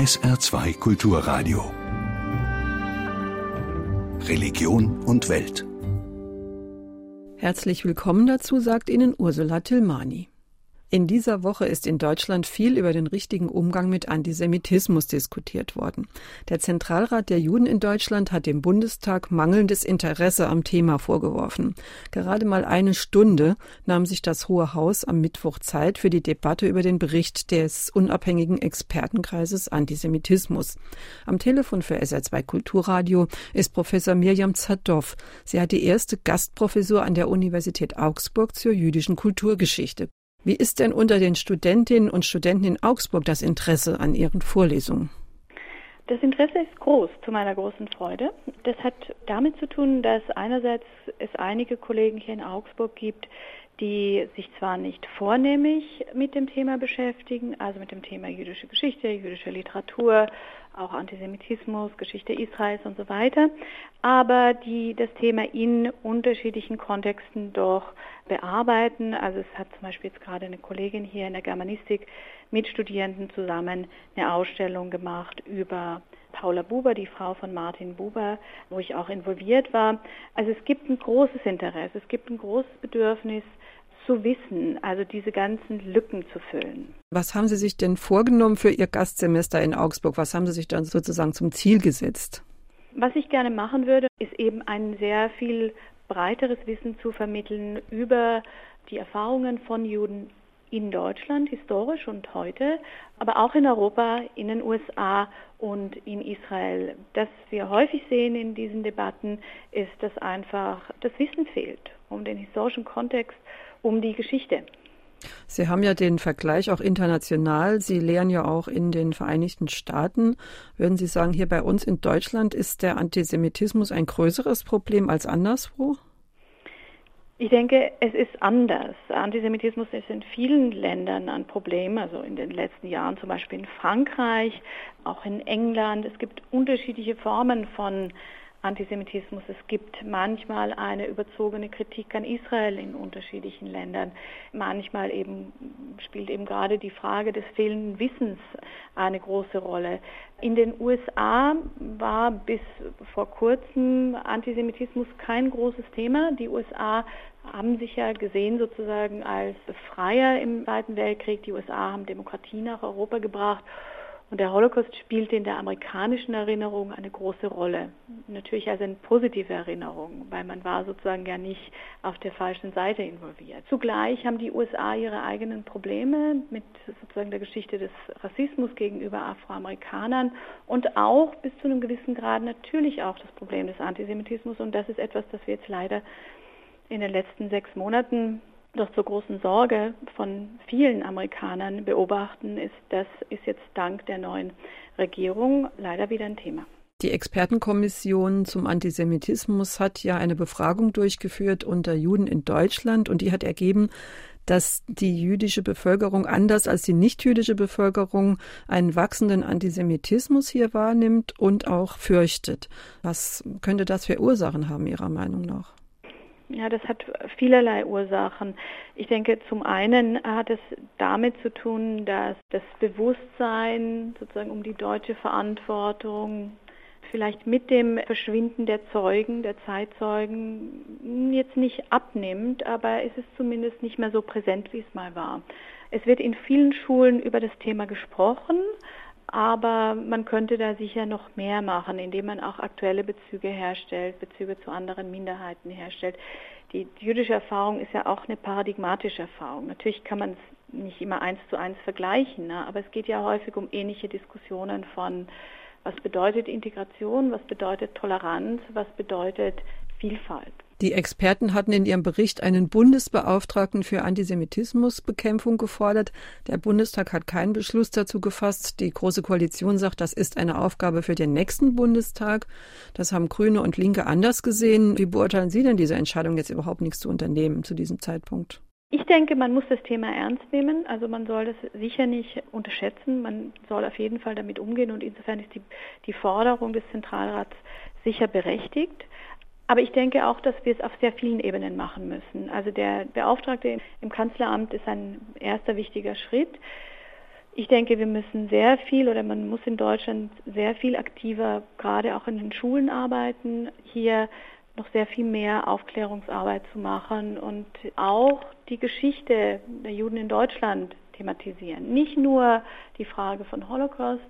SR2 Kulturradio. Religion und Welt. Herzlich willkommen dazu, sagt Ihnen Ursula Tilmani. In dieser Woche ist in Deutschland viel über den richtigen Umgang mit Antisemitismus diskutiert worden. Der Zentralrat der Juden in Deutschland hat dem Bundestag mangelndes Interesse am Thema vorgeworfen. Gerade mal eine Stunde nahm sich das Hohe Haus am Mittwoch Zeit für die Debatte über den Bericht des unabhängigen Expertenkreises Antisemitismus. Am Telefon für SR2 Kulturradio ist Professor Mirjam Zadow. Sie hat die erste Gastprofessur an der Universität Augsburg zur jüdischen Kulturgeschichte. Wie ist denn unter den Studentinnen und Studenten in Augsburg das Interesse an Ihren Vorlesungen? Das Interesse ist groß, zu meiner großen Freude. Das hat damit zu tun, dass einerseits es einige Kollegen hier in Augsburg gibt, die sich zwar nicht vornehmlich mit dem Thema beschäftigen, also mit dem Thema jüdische Geschichte, jüdische Literatur, auch Antisemitismus, Geschichte Israels und so weiter, aber die das Thema in unterschiedlichen Kontexten doch bearbeiten. Also es hat zum Beispiel jetzt gerade eine Kollegin hier in der Germanistik mit Studierenden zusammen eine Ausstellung gemacht über Paula Buber, die Frau von Martin Buber, wo ich auch involviert war. Also es gibt ein großes Interesse, es gibt ein großes Bedürfnis, zu wissen, also diese ganzen Lücken zu füllen. Was haben Sie sich denn vorgenommen für Ihr Gastsemester in Augsburg? Was haben Sie sich dann sozusagen zum Ziel gesetzt? Was ich gerne machen würde, ist eben ein sehr viel breiteres Wissen zu vermitteln über die Erfahrungen von Juden in Deutschland, historisch und heute, aber auch in Europa, in den USA und in Israel. Das wir häufig sehen in diesen Debatten, ist, dass einfach das Wissen fehlt um den historischen Kontext um die Geschichte. Sie haben ja den Vergleich auch international. Sie lehren ja auch in den Vereinigten Staaten. Würden Sie sagen, hier bei uns in Deutschland ist der Antisemitismus ein größeres Problem als anderswo? Ich denke, es ist anders. Antisemitismus ist in vielen Ländern ein Problem, also in den letzten Jahren zum Beispiel in Frankreich, auch in England. Es gibt unterschiedliche Formen von Antisemitismus. Es gibt manchmal eine überzogene Kritik an Israel in unterschiedlichen Ländern. Manchmal eben spielt eben gerade die Frage des fehlenden Wissens eine große Rolle. In den USA war bis vor kurzem Antisemitismus kein großes Thema. Die USA haben sich ja gesehen sozusagen als Freier im Zweiten Weltkrieg. Die USA haben Demokratie nach Europa gebracht. Und der Holocaust spielte in der amerikanischen Erinnerung eine große Rolle. Natürlich als eine positive Erinnerung, weil man war sozusagen ja nicht auf der falschen Seite involviert. Zugleich haben die USA ihre eigenen Probleme mit sozusagen der Geschichte des Rassismus gegenüber Afroamerikanern und auch bis zu einem gewissen Grad natürlich auch das Problem des Antisemitismus. Und das ist etwas, das wir jetzt leider in den letzten sechs Monaten doch zur großen Sorge von vielen Amerikanern beobachten, ist, das ist jetzt dank der neuen Regierung leider wieder ein Thema. Die Expertenkommission zum Antisemitismus hat ja eine Befragung durchgeführt unter Juden in Deutschland und die hat ergeben, dass die jüdische Bevölkerung anders als die nichtjüdische Bevölkerung einen wachsenden Antisemitismus hier wahrnimmt und auch fürchtet. Was könnte das für Ursachen haben, Ihrer Meinung nach? Ja, das hat vielerlei Ursachen. Ich denke, zum einen hat es damit zu tun, dass das Bewusstsein sozusagen um die deutsche Verantwortung vielleicht mit dem Verschwinden der Zeugen, der Zeitzeugen jetzt nicht abnimmt, aber es ist zumindest nicht mehr so präsent, wie es mal war. Es wird in vielen Schulen über das Thema gesprochen, aber man könnte da sicher noch mehr machen, indem man auch aktuelle Bezüge herstellt, Bezüge zu anderen Minderheiten herstellt. Die jüdische Erfahrung ist ja auch eine paradigmatische Erfahrung. Natürlich kann man es nicht immer eins zu eins vergleichen, ne? aber es geht ja häufig um ähnliche Diskussionen von, was bedeutet Integration, was bedeutet Toleranz, was bedeutet Vielfalt. Die Experten hatten in ihrem Bericht einen Bundesbeauftragten für Antisemitismusbekämpfung gefordert. Der Bundestag hat keinen Beschluss dazu gefasst. Die Große Koalition sagt, das ist eine Aufgabe für den nächsten Bundestag. Das haben Grüne und Linke anders gesehen. Wie beurteilen Sie denn diese Entscheidung, jetzt überhaupt nichts zu unternehmen zu diesem Zeitpunkt? Ich denke, man muss das Thema ernst nehmen. Also man soll das sicher nicht unterschätzen. Man soll auf jeden Fall damit umgehen und insofern ist die, die Forderung des Zentralrats sicher berechtigt. Aber ich denke auch, dass wir es auf sehr vielen Ebenen machen müssen. Also der Beauftragte im Kanzleramt ist ein erster wichtiger Schritt. Ich denke, wir müssen sehr viel oder man muss in Deutschland sehr viel aktiver, gerade auch in den Schulen arbeiten, hier noch sehr viel mehr Aufklärungsarbeit zu machen und auch die Geschichte der Juden in Deutschland thematisieren. Nicht nur die Frage von Holocaust,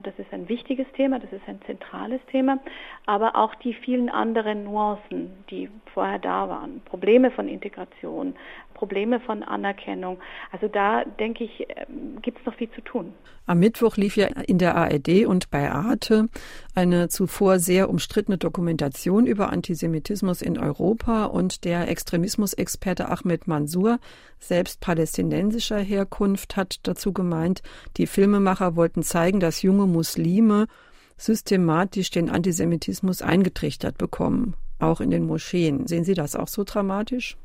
das ist ein wichtiges Thema, das ist ein zentrales Thema, aber auch die vielen anderen Nuancen, die vorher da waren. Probleme von Integration, Probleme von Anerkennung. Also da denke ich, ähm, gibt es noch viel zu tun. Am Mittwoch lief ja in der ARD und bei Arte eine zuvor sehr umstrittene Dokumentation über Antisemitismus in Europa und der Extremismusexperte Ahmed Mansour, selbst palästinensischer Herkunft, hat dazu gemeint, die Filmemacher wollten zeigen, dass junge Muslime systematisch den Antisemitismus eingetrichtert bekommen, auch in den Moscheen. Sehen Sie das auch so dramatisch?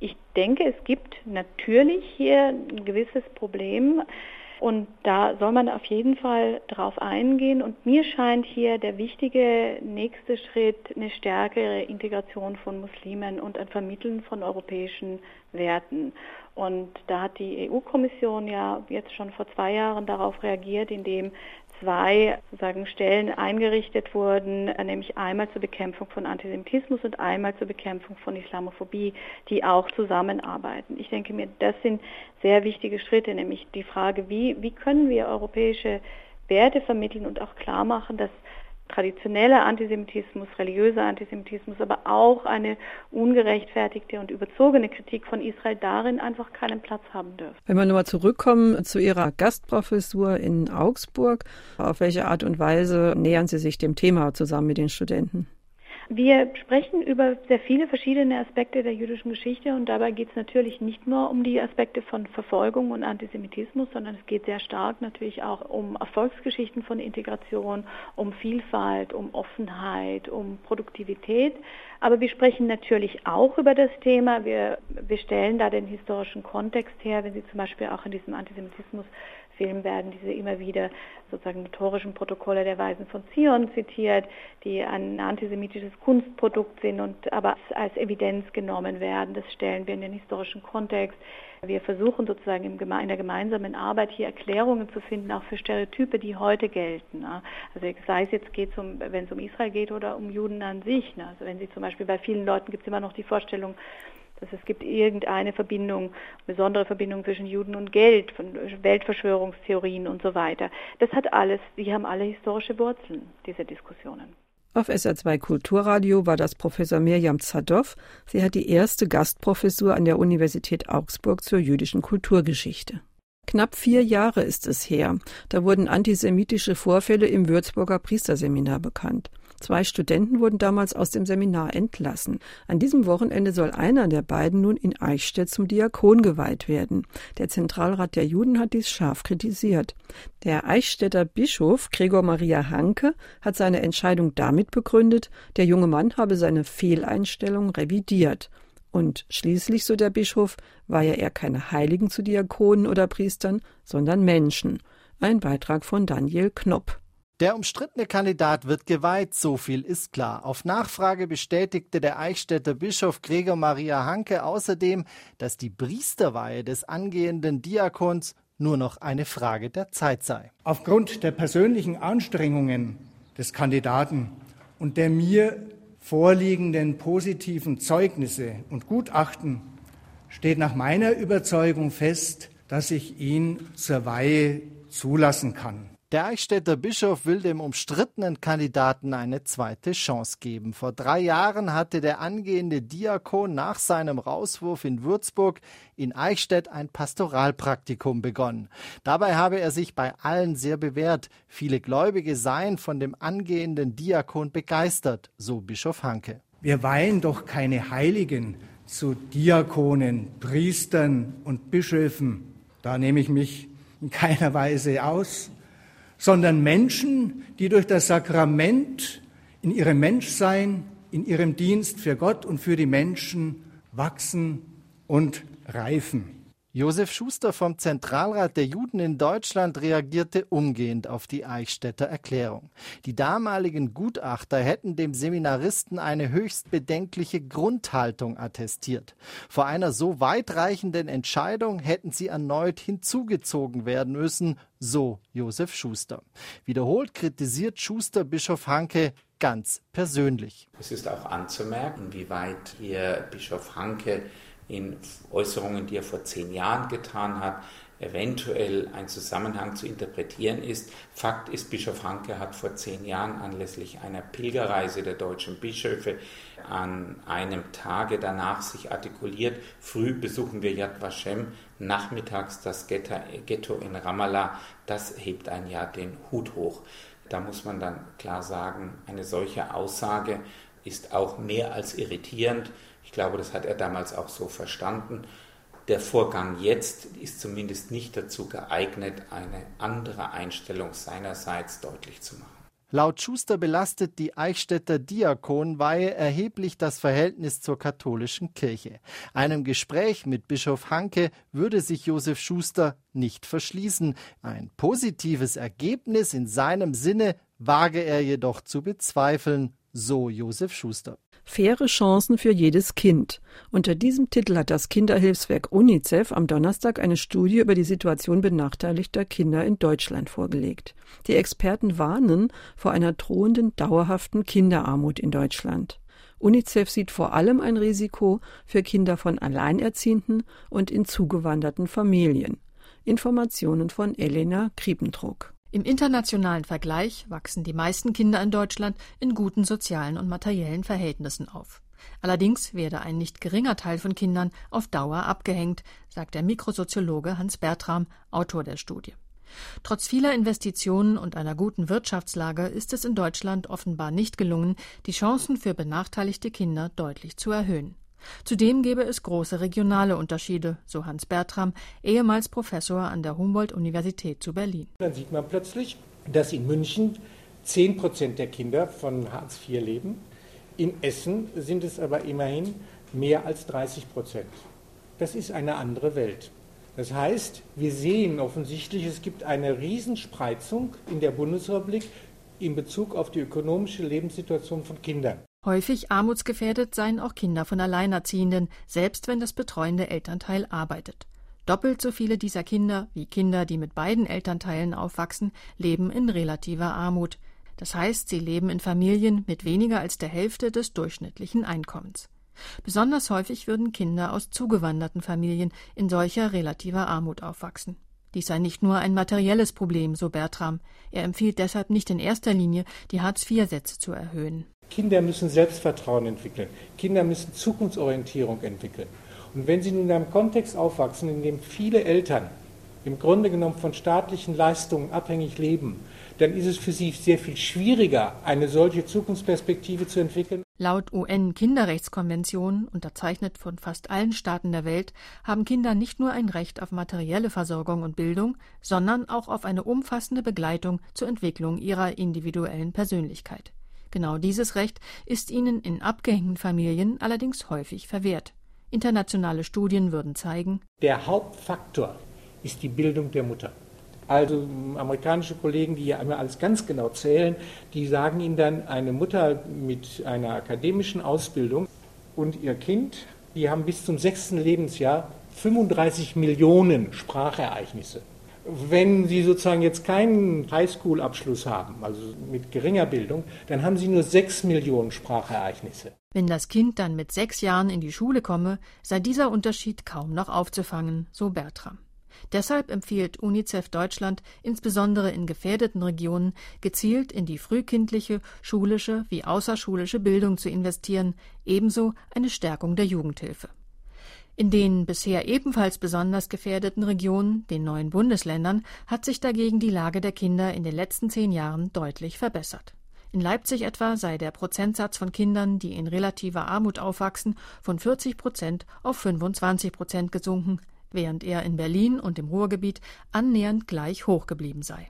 Ich denke, es gibt natürlich hier ein gewisses Problem. Und da soll man auf jeden Fall drauf eingehen. Und mir scheint hier der wichtige nächste Schritt eine stärkere Integration von Muslimen und ein Vermitteln von europäischen Werten. Und da hat die EU-Kommission ja jetzt schon vor zwei Jahren darauf reagiert, indem zwei sozusagen Stellen eingerichtet wurden, nämlich einmal zur Bekämpfung von Antisemitismus und einmal zur Bekämpfung von Islamophobie, die auch zusammenarbeiten. Ich denke mir, das sind sehr wichtige Schritte, nämlich die Frage, wie, wie können wir europäische Werte vermitteln und auch klar machen, dass traditioneller Antisemitismus, religiöser Antisemitismus, aber auch eine ungerechtfertigte und überzogene Kritik von Israel darin einfach keinen Platz haben dürfen. Wenn wir nochmal zurückkommen zu Ihrer Gastprofessur in Augsburg, auf welche Art und Weise nähern Sie sich dem Thema zusammen mit den Studenten? Wir sprechen über sehr viele verschiedene Aspekte der jüdischen Geschichte und dabei geht es natürlich nicht nur um die Aspekte von Verfolgung und Antisemitismus, sondern es geht sehr stark natürlich auch um Erfolgsgeschichten von Integration, um Vielfalt, um Offenheit, um Produktivität. Aber wir sprechen natürlich auch über das Thema. Wir, wir stellen da den historischen Kontext her, wenn Sie zum Beispiel auch in diesem Antisemitismus Film werden diese immer wieder sozusagen notorischen Protokolle der Weisen von Zion zitiert, die ein antisemitisches Kunstprodukt sind und aber als Evidenz genommen werden. Das stellen wir in den historischen Kontext. Wir versuchen sozusagen in der gemeinsamen Arbeit hier Erklärungen zu finden, auch für Stereotype, die heute gelten. Also sei es jetzt geht um, wenn es um Israel geht oder um Juden an sich. Also wenn Sie zum Beispiel bei vielen Leuten gibt es immer noch die Vorstellung, dass es gibt irgendeine Verbindung, besondere Verbindung zwischen Juden und Geld, von Weltverschwörungstheorien und so weiter. Das hat alles, die haben alle historische Wurzeln, diese Diskussionen. Auf SR2 Kulturradio war das Professor Mirjam Zadow. Sie hat die erste Gastprofessur an der Universität Augsburg zur jüdischen Kulturgeschichte. Knapp vier Jahre ist es her. Da wurden antisemitische Vorfälle im Würzburger Priesterseminar bekannt. Zwei Studenten wurden damals aus dem Seminar entlassen. An diesem Wochenende soll einer der beiden nun in Eichstätt zum Diakon geweiht werden. Der Zentralrat der Juden hat dies scharf kritisiert. Der Eichstätter Bischof Gregor Maria Hanke hat seine Entscheidung damit begründet, der junge Mann habe seine Fehleinstellung revidiert. Und schließlich, so der Bischof, war ja er keine Heiligen zu Diakonen oder Priestern, sondern Menschen. Ein Beitrag von Daniel Knopp. Der umstrittene Kandidat wird geweiht, so viel ist klar. Auf Nachfrage bestätigte der Eichstätter Bischof Gregor Maria Hanke außerdem, dass die Priesterweihe des angehenden Diakons nur noch eine Frage der Zeit sei. Aufgrund der persönlichen Anstrengungen des Kandidaten und der mir vorliegenden positiven Zeugnisse und Gutachten steht nach meiner Überzeugung fest, dass ich ihn zur Weihe zulassen kann. Der Eichstätter Bischof will dem umstrittenen Kandidaten eine zweite Chance geben. Vor drei Jahren hatte der angehende Diakon nach seinem Rauswurf in Würzburg in Eichstätt ein Pastoralpraktikum begonnen. Dabei habe er sich bei allen sehr bewährt. Viele Gläubige seien von dem angehenden Diakon begeistert, so Bischof Hanke. Wir weihen doch keine Heiligen zu Diakonen, Priestern und Bischöfen. Da nehme ich mich in keiner Weise aus sondern Menschen, die durch das Sakrament in ihrem Menschsein, in ihrem Dienst für Gott und für die Menschen wachsen und reifen. Josef Schuster vom Zentralrat der Juden in Deutschland reagierte umgehend auf die Eichstätter Erklärung. Die damaligen Gutachter hätten dem Seminaristen eine höchst bedenkliche Grundhaltung attestiert. Vor einer so weitreichenden Entscheidung hätten sie erneut hinzugezogen werden müssen, so Josef Schuster. Wiederholt kritisiert Schuster Bischof Hanke ganz persönlich. Es ist auch anzumerken, wie weit hier Bischof Hanke in Äußerungen, die er vor zehn Jahren getan hat, eventuell ein Zusammenhang zu interpretieren ist. Fakt ist, Bischof Hanke hat vor zehn Jahren anlässlich einer Pilgerreise der deutschen Bischöfe an einem Tage danach sich artikuliert, früh besuchen wir Yad Vashem, nachmittags das Ghetto in Ramallah, das hebt ein Jahr den Hut hoch. Da muss man dann klar sagen, eine solche Aussage ist auch mehr als irritierend. Ich glaube, das hat er damals auch so verstanden. Der Vorgang jetzt ist zumindest nicht dazu geeignet, eine andere Einstellung seinerseits deutlich zu machen. Laut Schuster belastet die Eichstätter Diakonweihe erheblich das Verhältnis zur katholischen Kirche. Einem Gespräch mit Bischof Hanke würde sich Josef Schuster nicht verschließen. Ein positives Ergebnis in seinem Sinne wage er jedoch zu bezweifeln, so Josef Schuster. Faire Chancen für jedes Kind. Unter diesem Titel hat das Kinderhilfswerk UNICEF am Donnerstag eine Studie über die Situation benachteiligter Kinder in Deutschland vorgelegt. Die Experten warnen vor einer drohenden dauerhaften Kinderarmut in Deutschland. UNICEF sieht vor allem ein Risiko für Kinder von Alleinerziehenden und in zugewanderten Familien. Informationen von Elena Kriependruck. Im internationalen Vergleich wachsen die meisten Kinder in Deutschland in guten sozialen und materiellen Verhältnissen auf. Allerdings werde ein nicht geringer Teil von Kindern auf Dauer abgehängt, sagt der Mikrosoziologe Hans Bertram, Autor der Studie. Trotz vieler Investitionen und einer guten Wirtschaftslage ist es in Deutschland offenbar nicht gelungen, die Chancen für benachteiligte Kinder deutlich zu erhöhen. Zudem gäbe es große regionale Unterschiede, so Hans Bertram, ehemals Professor an der Humboldt-Universität zu Berlin. Dann sieht man plötzlich, dass in München 10 Prozent der Kinder von Hartz IV leben. In Essen sind es aber immerhin mehr als 30 Prozent. Das ist eine andere Welt. Das heißt, wir sehen offensichtlich, es gibt eine Riesenspreizung in der Bundesrepublik in Bezug auf die ökonomische Lebenssituation von Kindern. Häufig armutsgefährdet seien auch Kinder von Alleinerziehenden, selbst wenn das betreuende Elternteil arbeitet. Doppelt so viele dieser Kinder wie Kinder, die mit beiden Elternteilen aufwachsen, leben in relativer Armut. Das heißt, sie leben in Familien mit weniger als der Hälfte des durchschnittlichen Einkommens. Besonders häufig würden Kinder aus zugewanderten Familien in solcher relativer Armut aufwachsen. Dies sei nicht nur ein materielles Problem, so Bertram. Er empfiehlt deshalb nicht in erster Linie, die Hartz-IV-Sätze zu erhöhen. Kinder müssen Selbstvertrauen entwickeln. Kinder müssen Zukunftsorientierung entwickeln. Und wenn sie nun in einem Kontext aufwachsen, in dem viele Eltern im Grunde genommen von staatlichen Leistungen abhängig leben, dann ist es für sie sehr viel schwieriger, eine solche Zukunftsperspektive zu entwickeln. Laut UN-Kinderrechtskonvention, unterzeichnet von fast allen Staaten der Welt, haben Kinder nicht nur ein Recht auf materielle Versorgung und Bildung, sondern auch auf eine umfassende Begleitung zur Entwicklung ihrer individuellen Persönlichkeit. Genau dieses Recht ist ihnen in abgehängten Familien allerdings häufig verwehrt. Internationale Studien würden zeigen, der Hauptfaktor ist die Bildung der Mutter. Also amerikanische Kollegen, die ja immer alles ganz genau zählen, die sagen ihnen dann, eine Mutter mit einer akademischen Ausbildung und ihr Kind, die haben bis zum sechsten Lebensjahr 35 Millionen Sprachereignisse. Wenn Sie sozusagen jetzt keinen Highschool-Abschluss haben, also mit geringer Bildung, dann haben Sie nur sechs Millionen Sprachereignisse. Wenn das Kind dann mit sechs Jahren in die Schule komme, sei dieser Unterschied kaum noch aufzufangen, so Bertram. Deshalb empfiehlt UNICEF Deutschland insbesondere in gefährdeten Regionen gezielt in die frühkindliche, schulische wie außerschulische Bildung zu investieren, ebenso eine Stärkung der Jugendhilfe. In den bisher ebenfalls besonders gefährdeten Regionen, den neuen Bundesländern, hat sich dagegen die Lage der Kinder in den letzten zehn Jahren deutlich verbessert. In Leipzig etwa sei der Prozentsatz von Kindern, die in relativer Armut aufwachsen, von 40 Prozent auf 25 Prozent gesunken, während er in Berlin und im Ruhrgebiet annähernd gleich hoch geblieben sei.